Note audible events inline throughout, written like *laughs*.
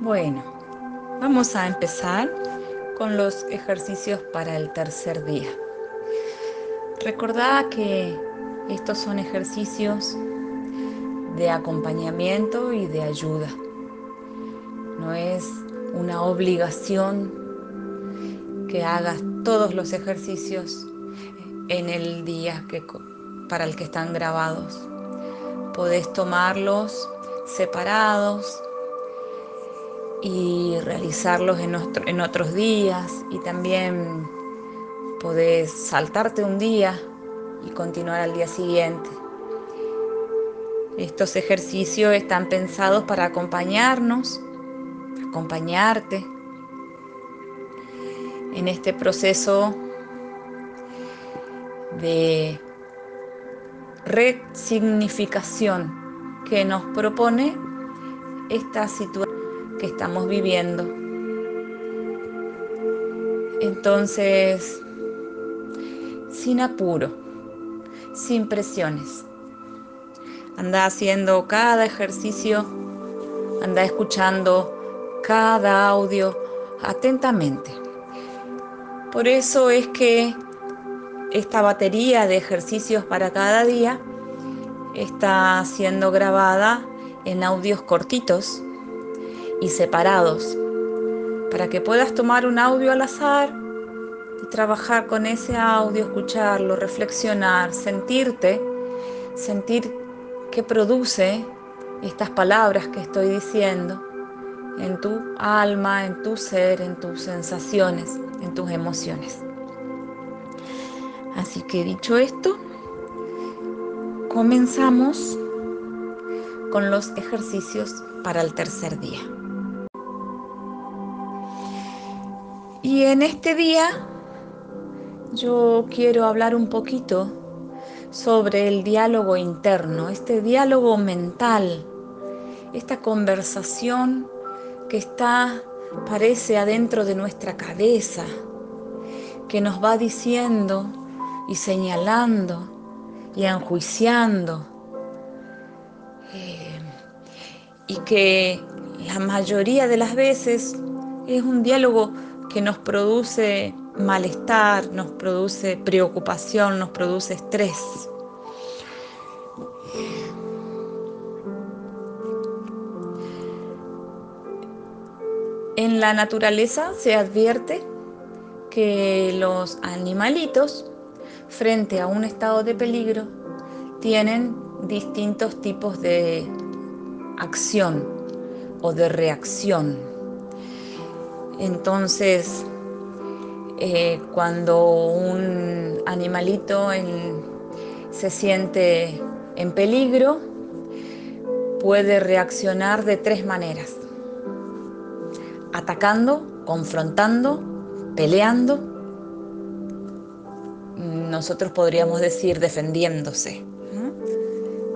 Bueno, vamos a empezar con los ejercicios para el tercer día. Recordá que estos son ejercicios de acompañamiento y de ayuda. No es una obligación que hagas todos los ejercicios en el día que, para el que están grabados. Podés tomarlos separados y realizarlos en, otros días y también podés saltarte un día y continuar al día siguiente. Estos ejercicios están pensados para acompañarnos, acompañarte en este proceso de resignificación que nos propone esta situación que estamos viviendo. Entonces, sin apuro, sin presiones, anda haciendo cada ejercicio, anda escuchando cada audio atentamente. Por eso es que esta batería de ejercicios para cada día está siendo grabada en audios cortitos y separados, para que puedas tomar un audio al azar y trabajar con ese audio, escucharlo, reflexionar, sentirte, sentir qué produce estas palabras que estoy diciendo en tu alma, en tu ser, en tus sensaciones, en tus emociones. Así que dicho esto, comenzamos con los ejercicios para el tercer día. Y en este día yo quiero hablar un poquito sobre el diálogo interno, este diálogo mental, esta conversación que está, parece, adentro de nuestra cabeza, que nos va diciendo y señalando y enjuiciando, eh, y que la mayoría de las veces es un diálogo que nos produce malestar, nos produce preocupación, nos produce estrés. En la naturaleza se advierte que los animalitos, frente a un estado de peligro, tienen distintos tipos de acción o de reacción. Entonces, eh, cuando un animalito se siente en peligro, puede reaccionar de tres maneras. Atacando, confrontando, peleando. Nosotros podríamos decir defendiéndose.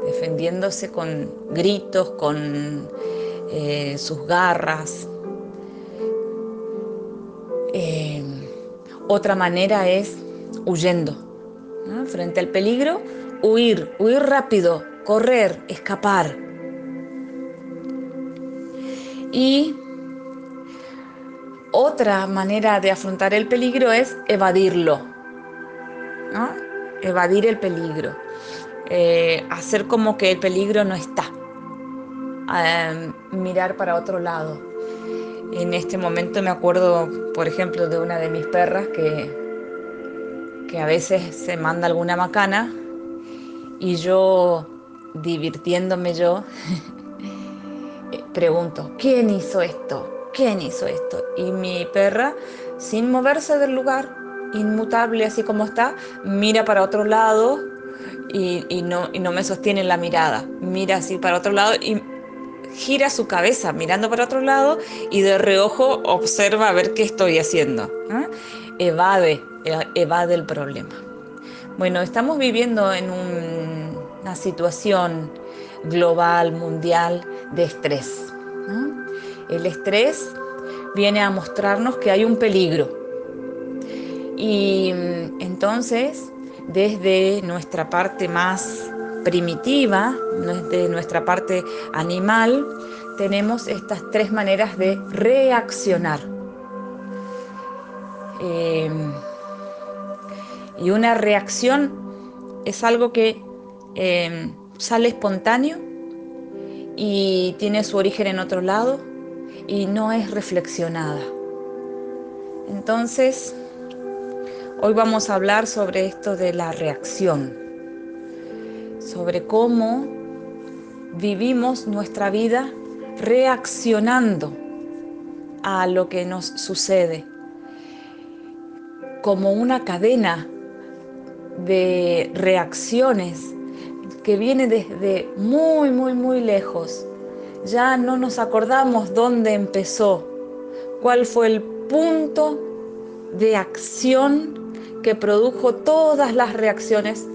Defendiéndose con gritos, con eh, sus garras, otra manera es huyendo. Frente al peligro, huir, huir rápido, correr, escapar. Y otra manera de afrontar el peligro es evadirlo. Evadir el peligro. Eh, hacer como que el peligro no está. Eh, mirar para otro lado. En este momento me acuerdo, por ejemplo, de una de mis perras que, que a veces se manda alguna macana y yo, divirtiéndome yo, *laughs* pregunto, ¿quién hizo esto? ¿Quién hizo esto? Y mi perra, sin moverse del lugar, inmutable así como está, mira para otro lado y, y, no, y no me sostiene la mirada. Mira así para otro lado y gira su cabeza mirando para otro lado y de reojo observa a ver qué estoy haciendo. ¿ah? Evade, evade el problema. Bueno, estamos viviendo en una situación global, mundial, de estrés. El estrés viene a mostrarnos que hay un peligro. Y mm, entonces, desde nuestra parte más primitiva, de nuestra parte animal, tenemos estas tres maneras de reaccionar. Em, y una reacción es algo que em, sale espontáneo y tiene su origen en otro lado y no es reflexionada. Entonces, hoy vamos a hablar sobre esto de la reacción, sobre cómo vivimos nuestra vida reaccionando a lo que nos sucede, como una cadena de reacciones que viene desde muy, muy, muy lejos. Ya no nos acordamos dónde empezó, cuál fue el punto de acción que produjo todas las reacciones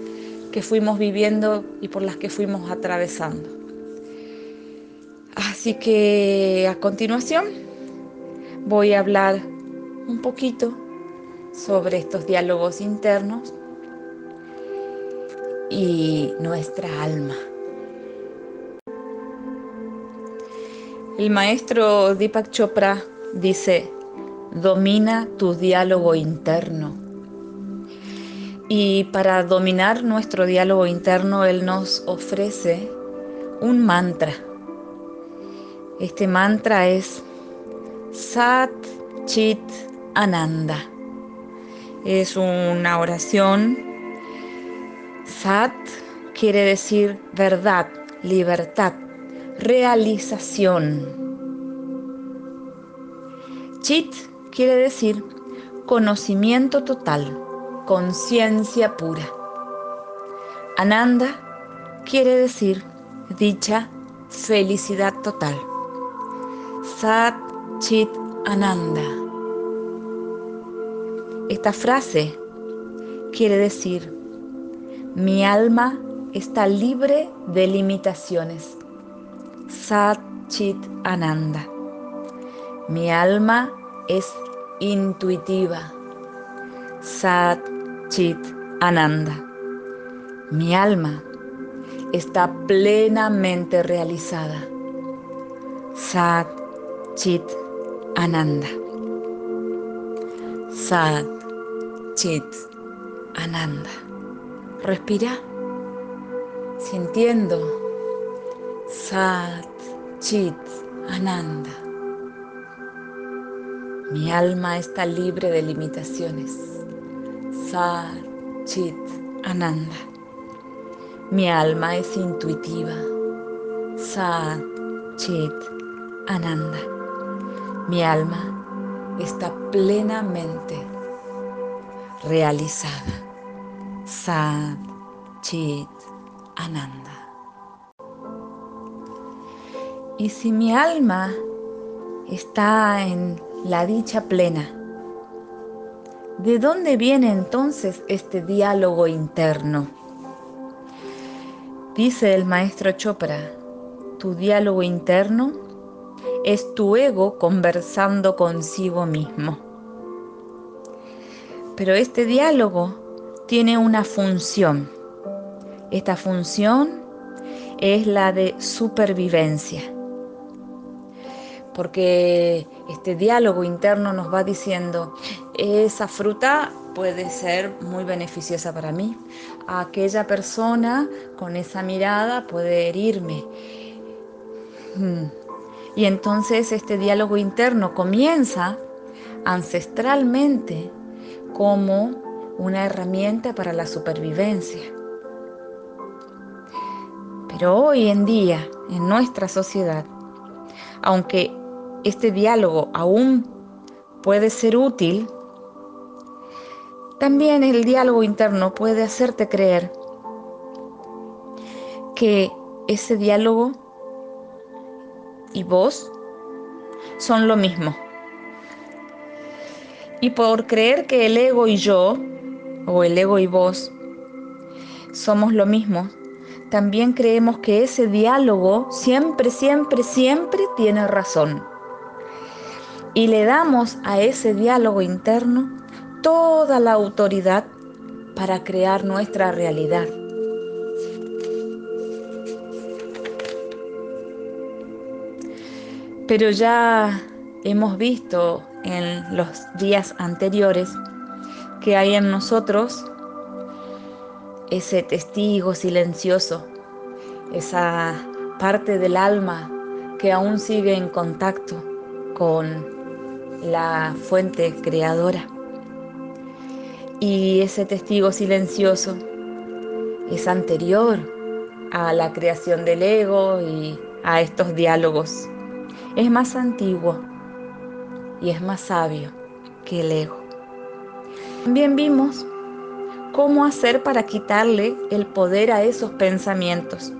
que fuimos viviendo y por las que fuimos atravesando. Así que a continuación voy a hablar un poquito sobre estos diálogos internos y nuestra alma. El maestro Deepak Chopra dice, domina tu diálogo interno. Y para dominar nuestro diálogo interno, Él nos ofrece un mantra. Este mantra es Sat Chit Ananda. Es una oración. Sat quiere decir verdad, libertad, realización. Chit quiere decir conocimiento total, conciencia pura. Ananda quiere decir dicha, felicidad total. Sat Chit Ananda. Esta frase quiere decir, mi alma está libre de limitaciones. Sat Chit Ananda. Mi alma es intuitiva. Sat Chit Ananda. Mi alma está plenamente realizada. Sat Chit Ananda. Sat Chit Ananda. Respira sintiendo Sat Chit Ananda. Mi alma está libre de limitaciones. Sat Chit Ananda. Mi alma es intuitiva. Sat Chit Ananda. Mi alma está plenamente realizada. Sat Chit Ananda. Y si mi alma está en la dicha plena. ¿De dónde viene entonces este diálogo interno? Dice el maestro Chopra, tu diálogo interno es tu ego conversando consigo mismo. Pero este diálogo tiene una función. Esta función es la de supervivencia porque este diálogo interno nos va diciendo, esa fruta puede ser muy beneficiosa para mí, aquella persona con esa mirada puede herirme. Hmm. Y entonces este diálogo interno comienza ancestralmente como una herramienta para la supervivencia. Pero hoy en día, en nuestra sociedad, aunque este diálogo aún puede ser útil, también el diálogo interno puede hacerte creer que ese diálogo y vos son lo mismo. Y por creer que el ego y yo, o el ego y vos, somos lo mismo, también creemos que ese diálogo siempre, siempre, siempre tiene razón y le damos a ese diálogo interno toda la autoridad para crear nuestra realidad. Pero ya hemos visto en los días anteriores que hay en nosotros ese testigo silencioso, esa parte del alma que aún sigue en contacto con la fuente creadora. Y ese testigo silencioso es anterior a la creación del ego y a estos diálogos. Es más antiguo y es más sabio que el ego. También vimos cómo hacer para quitarle el poder a esos pensamientos.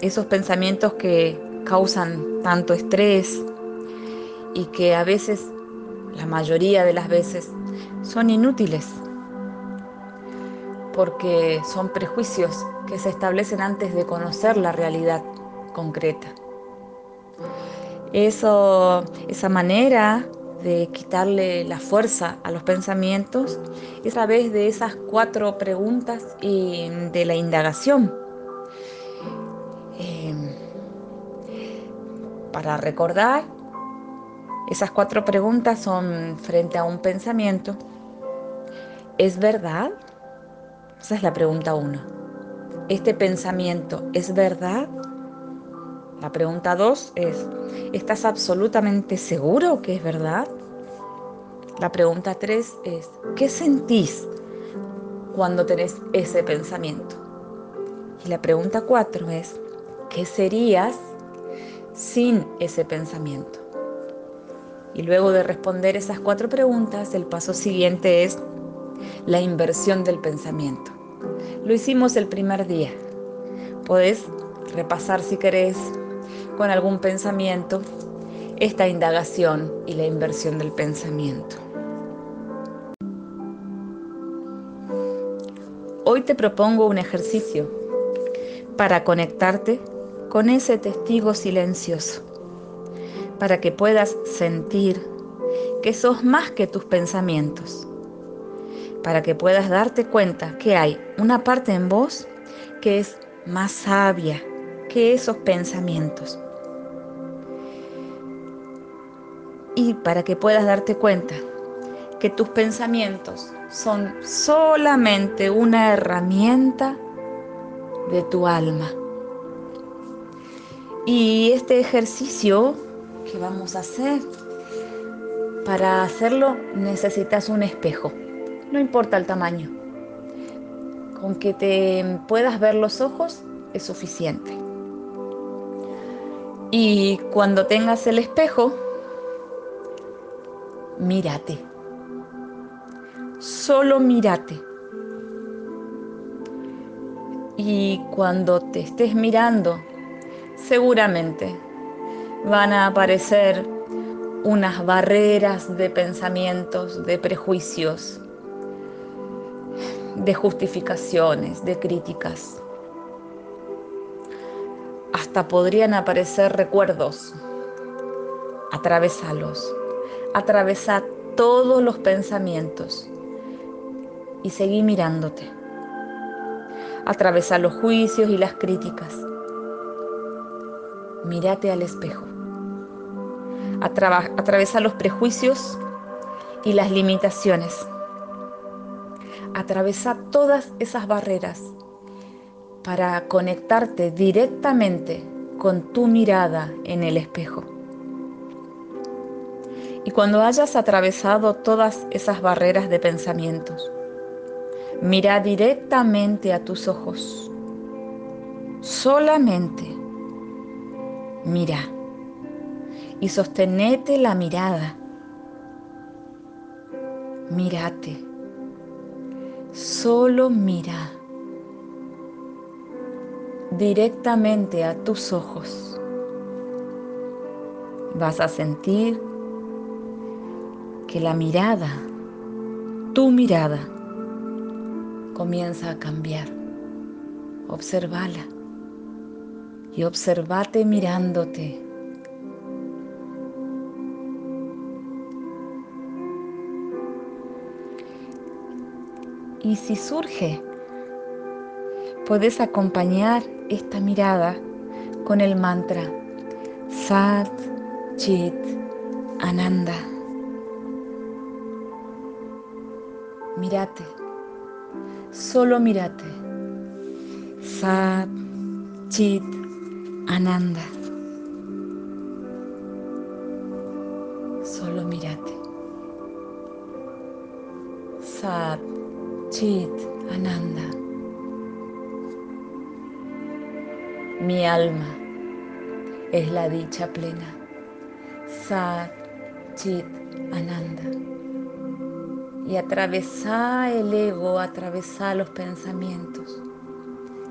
Esos pensamientos que causan tanto estrés y que a veces, la mayoría de las veces, son inútiles porque son prejuicios que se establecen antes de conocer la realidad concreta. Eso, esa manera de quitarle la fuerza a los pensamientos es a través de esas cuatro preguntas y de la indagación. Em, para recordar, esas cuatro preguntas son frente a un pensamiento. ¿Es verdad? Esa es la pregunta uno. ¿Este pensamiento es verdad? La pregunta dos es, ¿estás absolutamente seguro que es verdad? La pregunta tres es, ¿qué sentís cuando tenés ese pensamiento? Y la pregunta cuatro es, ¿qué serías sin ese pensamiento? Y luego de responder esas cuatro preguntas, el paso siguiente es la inversión del pensamiento. Lo hicimos el primer día. Podés repasar si querés con algún pensamiento esta indagación y la inversión del pensamiento. Hoy te propongo un ejercicio para conectarte con ese testigo silencioso, para que puedas sentir que sos más que tus pensamientos, para que puedas darte cuenta que hay una parte en vos que es más sabia que esos pensamientos. y para que puedas darte cuenta que tus pensamientos son solamente una herramienta de tu alma. Y este ejercicio vamos a hacer, para hacerlo necesitas un espejo, no importa el tamaño. Con que te puedas ver los ojos es suficiente. Y cuando tengas el espejo, mírate. Solo mírate. Y cuando te estés mirando, seguramente van a aparecer unas barreras de pensamientos, de prejuicios, de justificaciones, de críticas. Hasta podrían aparecer recuerdos. Atravesalos atravesar todos los pensamientos y seguí mirándote. Atravesar los juicios y las críticas. Mírate al espejo. Atravesar los prejuicios y las limitaciones. Atravesar todas esas barreras para conectarte directamente con tu mirada en el espejo. Y cuando hayas atravesado todas esas barreras de pensamientos, mira directamente a tus ojos. Solamente mira y sostenete la mirada. Mírate. Solo mira directamente a tus ojos. Vas a sentir que la mirada, tu mirada, comienza a cambiar. Observala y observate mirándote. Y si surge, puedes acompañar esta mirada con el mantra Sat Chit Ananda. Mírate, solo mírate. Sat Chit Ananda. Solo mírate. Sat Chit Ananda. Mi alma es la dicha plena. Sat Chit Ananda. Y atravesá el ego, atravesá los pensamientos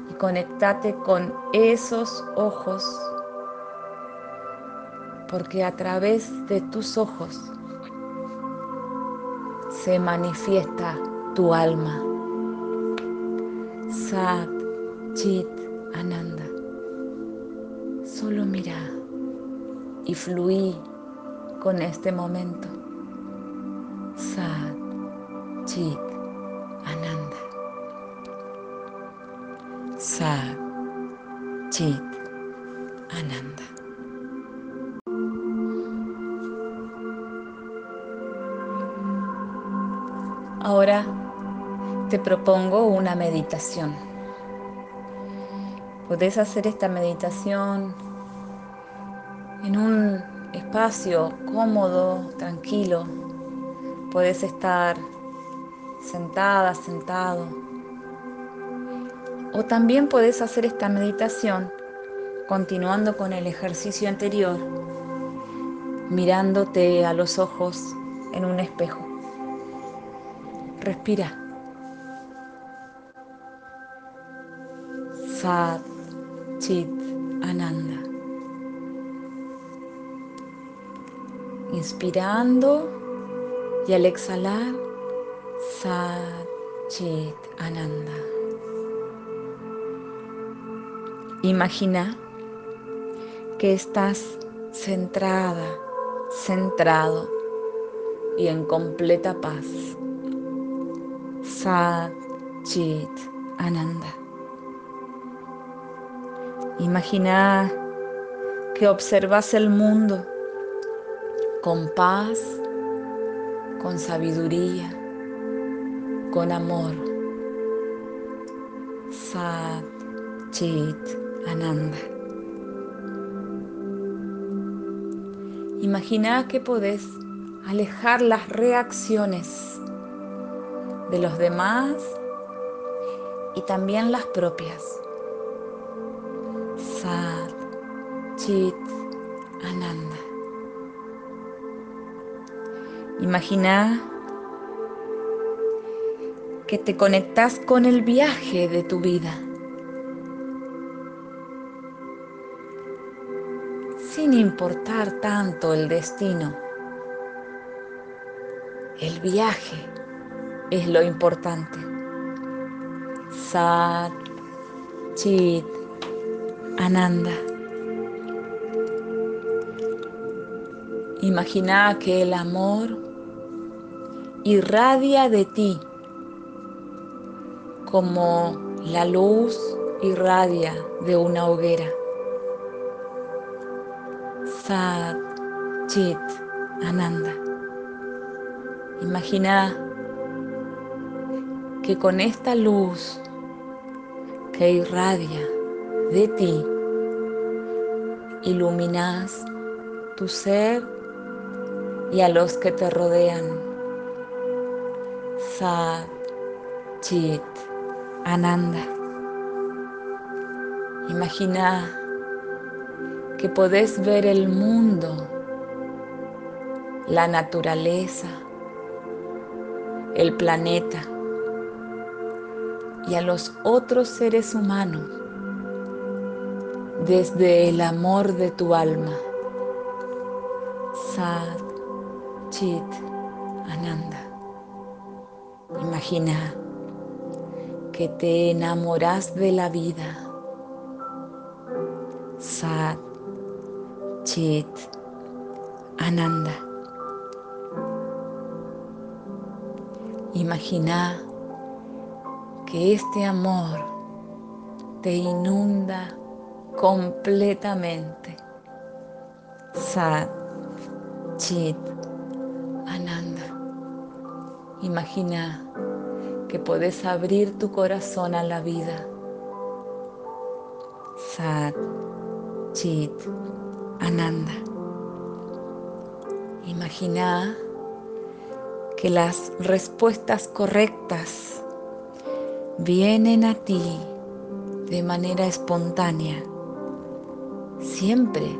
y conectate con esos ojos, porque a través de tus ojos se manifiesta tu alma. Sat Chit Ananda. Solo mira y fluí con este momento. Sat Chit Ananda. Sat Chit te propongo una meditación. Podés hacer esta meditación en un espacio cómodo, tranquilo. Podés estar sentada, sentado. O también podés hacer esta meditación continuando con el ejercicio anterior, mirándote a los ojos en un espejo. Respira. Sat Chit Ananda. Inspirando y al exhalar, Sat Chit Ananda. Imagina que estás centrada, centrado y en completa paz. Sat Chit Ananda. Imagina que observas el mundo con paz, con sabiduría, con amor. Sat Chit Ananda. Imagina que podés alejar las reacciones de los demás y también las propias. Sat Chit Ananda. Imagina que te conectas con el viaje de tu vida. Sin importar tanto el destino. El viaje es lo importante. Sat Chit Ananda. Imagina que el amor irradia de ti como la luz irradia de una hoguera. Sat Chit Ananda. Imagina que con esta luz que irradia de ti, iluminas tu ser y a los que te rodean. Sat Chit Ananda. Imagina que podés ver el mundo, la naturaleza, el planeta y a los otros seres humanos desde el amor de tu alma. Sat Chit Ananda. Imagina que te enamoras de la vida. Sat Chit Ananda. Imagina que este amor te inunda completamente. Sat, Chit, Ananda. Imagina que puedes abrir tu corazón a la vida. Sat, Chit, Ananda. Imagina que las respuestas correctas vienen a ti de manera espontánea siempre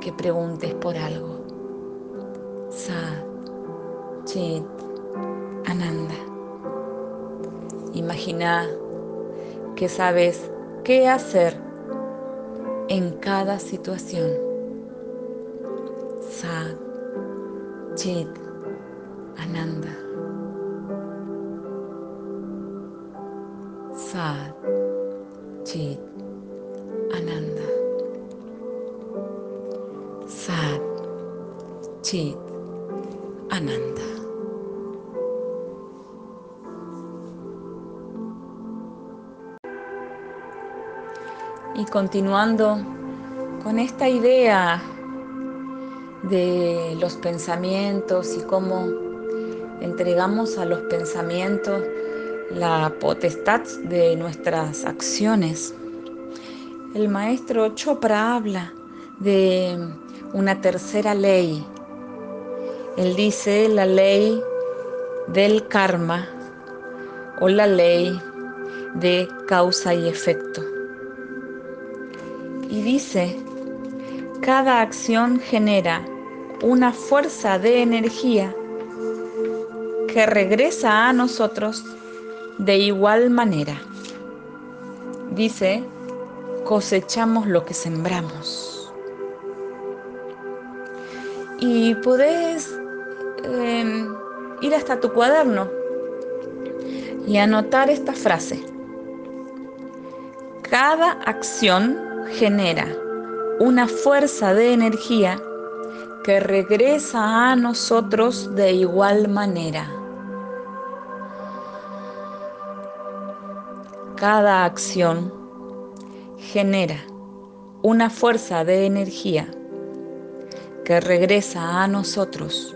que preguntes por algo. Sat, Chit, Ananda. Imagina que sabes qué hacer en cada situación. Sat, Chit, Ananda. Sat, Chit, Ananda. Sat, Chit, Ananda. Y continuando con esta idea de los pensamientos y cómo entregamos a los pensamientos la potestad de nuestras acciones. El maestro Chopra habla de una tercera ley. Él dice la ley del karma o la ley de causa y efecto. Y dice, cada acción genera una fuerza de energía que regresa a nosotros de igual manera. Dice, cosechamos lo que sembramos. Y puedes eh, ir hasta tu cuaderno y anotar esta frase. Cada acción genera una fuerza de energía que regresa a nosotros de igual manera. Cada acción genera una fuerza de energía que regresa a nosotros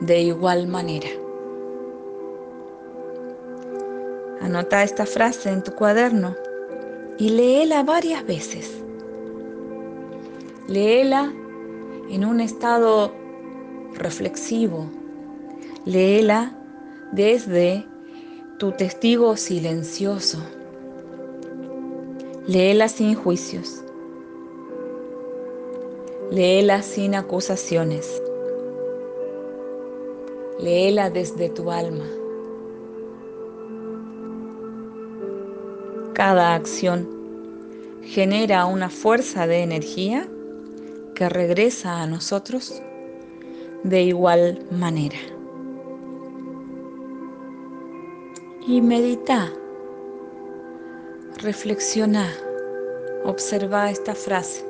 de igual manera. Anota esta frase en tu cuaderno y léela varias veces. Léela en un estado reflexivo. Léela desde tu testigo silencioso. Léela sin juicios. Léela sin acusaciones. Léela desde tu alma. Cada acción genera una fuerza de energía que regresa a nosotros de igual manera. Y medita, reflexiona, observa esta frase.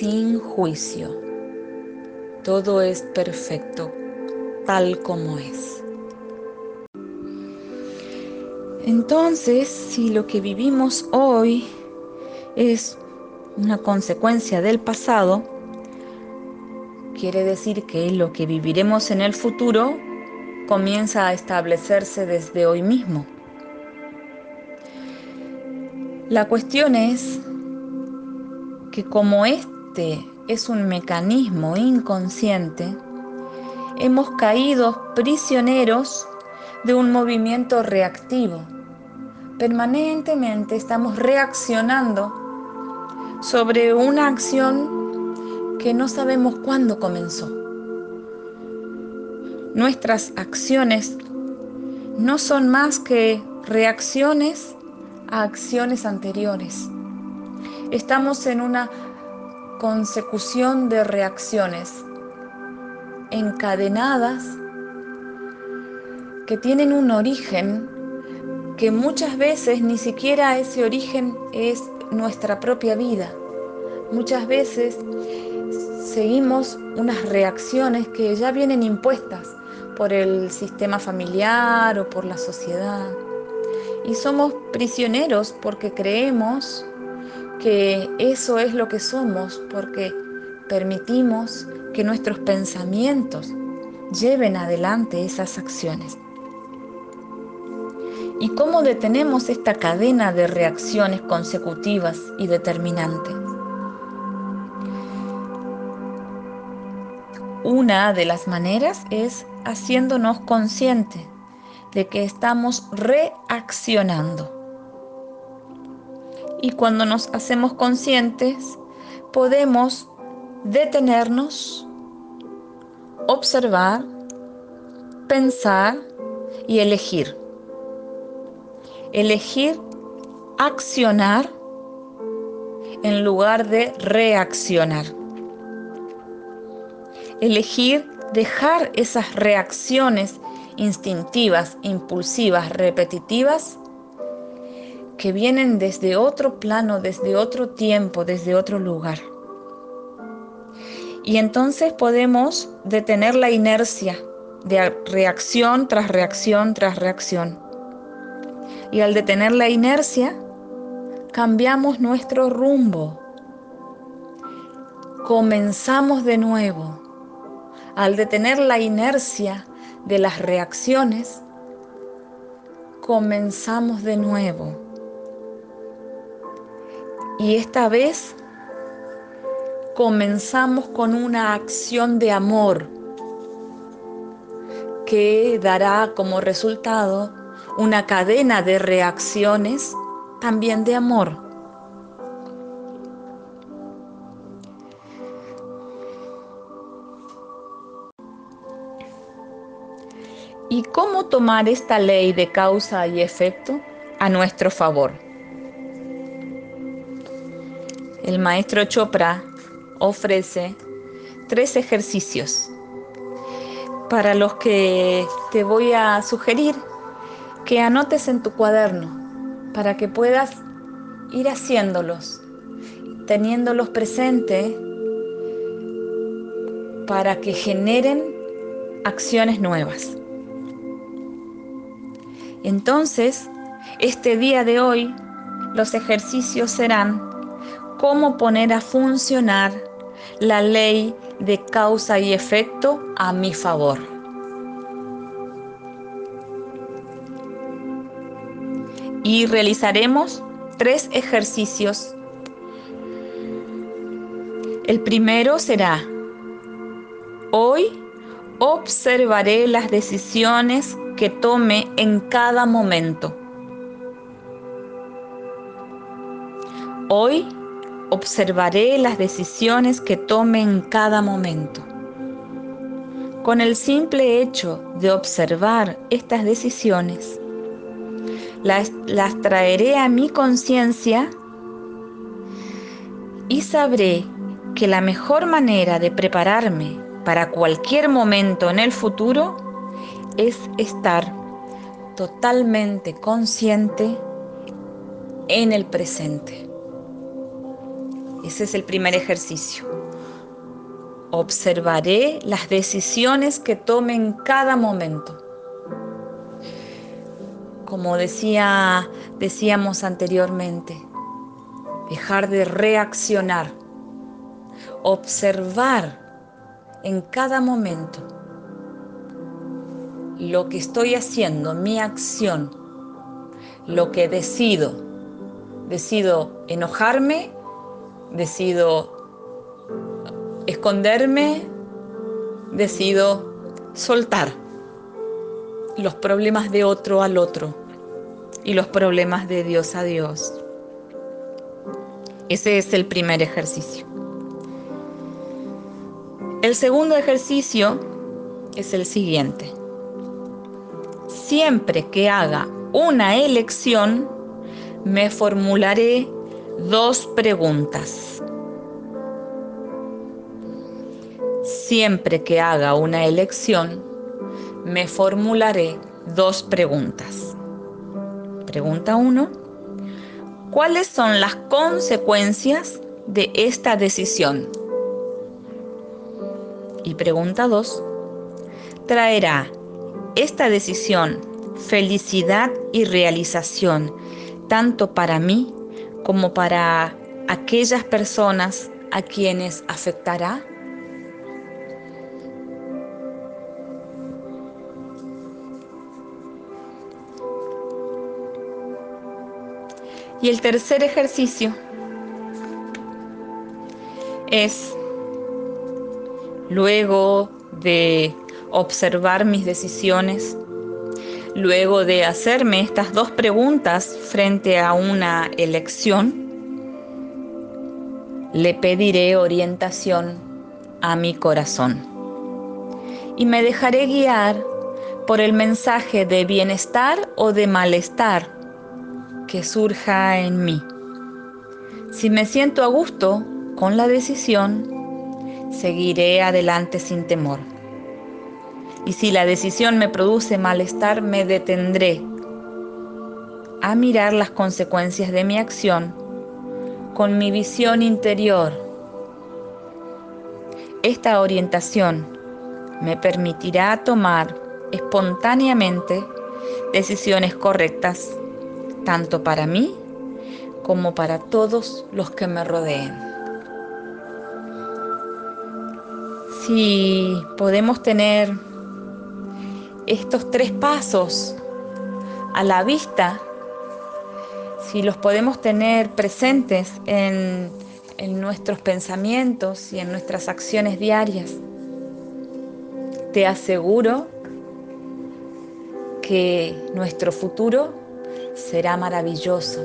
Sin juicio, todo es perfecto tal como es. Entonces, si lo que vivimos hoy es una consecuencia del pasado, quiere decir que lo que viviremos en el futuro comienza a establecerse desde hoy mismo. La cuestión es que como este es un mecanismo inconsciente, hemos caído prisioneros de un movimiento reactivo. Permanentemente estamos reaccionando sobre una acción que no sabemos cuándo comenzó. Nuestras acciones no son más que reacciones a acciones anteriores. Estamos en una consecución de reacciones encadenadas que tienen un origen que muchas veces ni siquiera ese origen es nuestra propia vida. Muchas veces seguimos unas reacciones que ya vienen impuestas por el sistema familiar o por la sociedad. Y somos prisioneros porque creemos que eso es lo que somos porque permitimos que nuestros pensamientos lleven adelante esas acciones. ¿Y cómo detenemos esta cadena de reacciones consecutivas y determinantes? Una de las maneras es haciéndonos conscientes de que estamos reaccionando. Y cuando nos hacemos conscientes, podemos detenernos, observar, pensar y elegir. Elegir accionar en lugar de reaccionar elegir dejar esas reacciones instintivas, impulsivas, repetitivas, que vienen desde otro plano, desde otro tiempo, desde otro lugar. Y entonces podemos detener la inercia de reacción tras reacción tras reacción. Y al detener la inercia, cambiamos nuestro rumbo. Comenzamos de nuevo al detener la inercia de las reacciones, comenzamos de nuevo. Y esta vez comenzamos con una acción de amor que dará como resultado una cadena de reacciones también de amor. ¿Y cómo tomar esta ley de causa y efecto a nuestro favor? El maestro Chopra ofrece tres ejercicios para los que te voy a sugerir que anotes en tu cuaderno para que puedas ir haciéndolos, teniéndolos presentes para que generen acciones nuevas. Entonces, este día de hoy, los ejercicios serán cómo poner a funcionar la ley de causa y efecto a mi favor. Y realizaremos tres ejercicios. El primero será, hoy observaré las decisiones que tome en cada momento. Hoy observaré las decisiones que tome en cada momento. Con el simple hecho de observar estas decisiones, las, las traeré a mi conciencia y sabré que la mejor manera de prepararme para cualquier momento en el futuro es estar totalmente consciente en el presente. Ese es el primer ejercicio. Observaré las decisiones que tome en cada momento. Como decía, decíamos anteriormente, dejar de reaccionar, observar en cada momento lo que estoy haciendo, mi acción, lo que decido. Decido enojarme, decido esconderme, decido soltar los problemas de otro al otro y los problemas de Dios a Dios. Ese es el primer ejercicio. El segundo ejercicio es el siguiente siempre que haga una elección, me formularé dos preguntas. Siempre que haga una elección, me formularé dos preguntas. Pregunta 1. ¿Cuáles son las consecuencias de esta decisión? Y pregunta 2. ¿Traerá esta decisión, felicidad y realización, tanto para mí como para aquellas personas a quienes afectará? Y el tercer ejercicio es, luego de observar mis decisiones, luego de hacerme estas dos preguntas frente a una elección, le pediré orientación a mi corazón y me dejaré guiar por el mensaje de bienestar o de malestar que surja en mí. Si me siento a gusto con la decisión, seguiré adelante sin temor. Y si la decisión me produce malestar, me detendré a mirar las consecuencias de mi acción con mi visión interior. Esta orientación me permitirá tomar espontáneamente decisiones correctas tanto para mí como para todos los que me rodeen. Si podemos tener estos tres pasos a la vista, si los podemos tener presentes en, en nuestros pensamientos y en nuestras acciones diarias, te aseguro que nuestro futuro será maravilloso,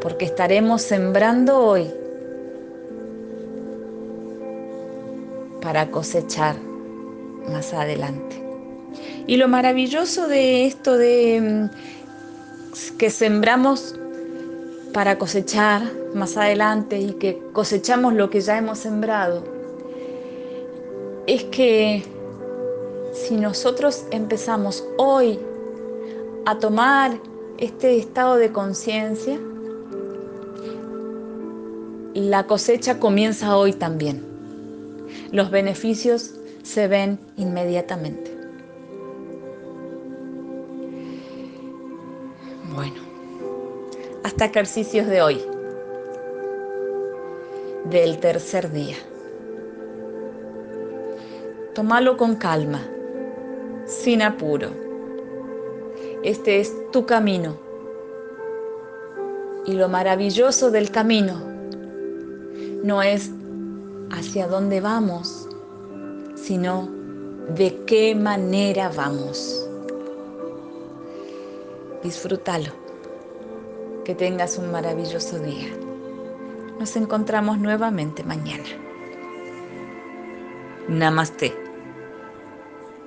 porque estaremos sembrando hoy para cosechar más adelante. Y lo maravilloso de esto de mm, que sembramos para cosechar más adelante y que cosechamos lo que ya hemos sembrado, es que si nosotros empezamos hoy a tomar este estado de conciencia, la cosecha comienza hoy también. Los beneficios se ven inmediatamente. Este 30 ejercicios de hoy, del tercer día. Tómalo con calma, sin apuro. Este es tu camino. Y lo maravilloso del camino no es hacia dónde vamos, sino de qué manera vamos. Disfrútalo. Que tengas un maravilloso día. Nos encontramos nuevamente mañana. Namaste.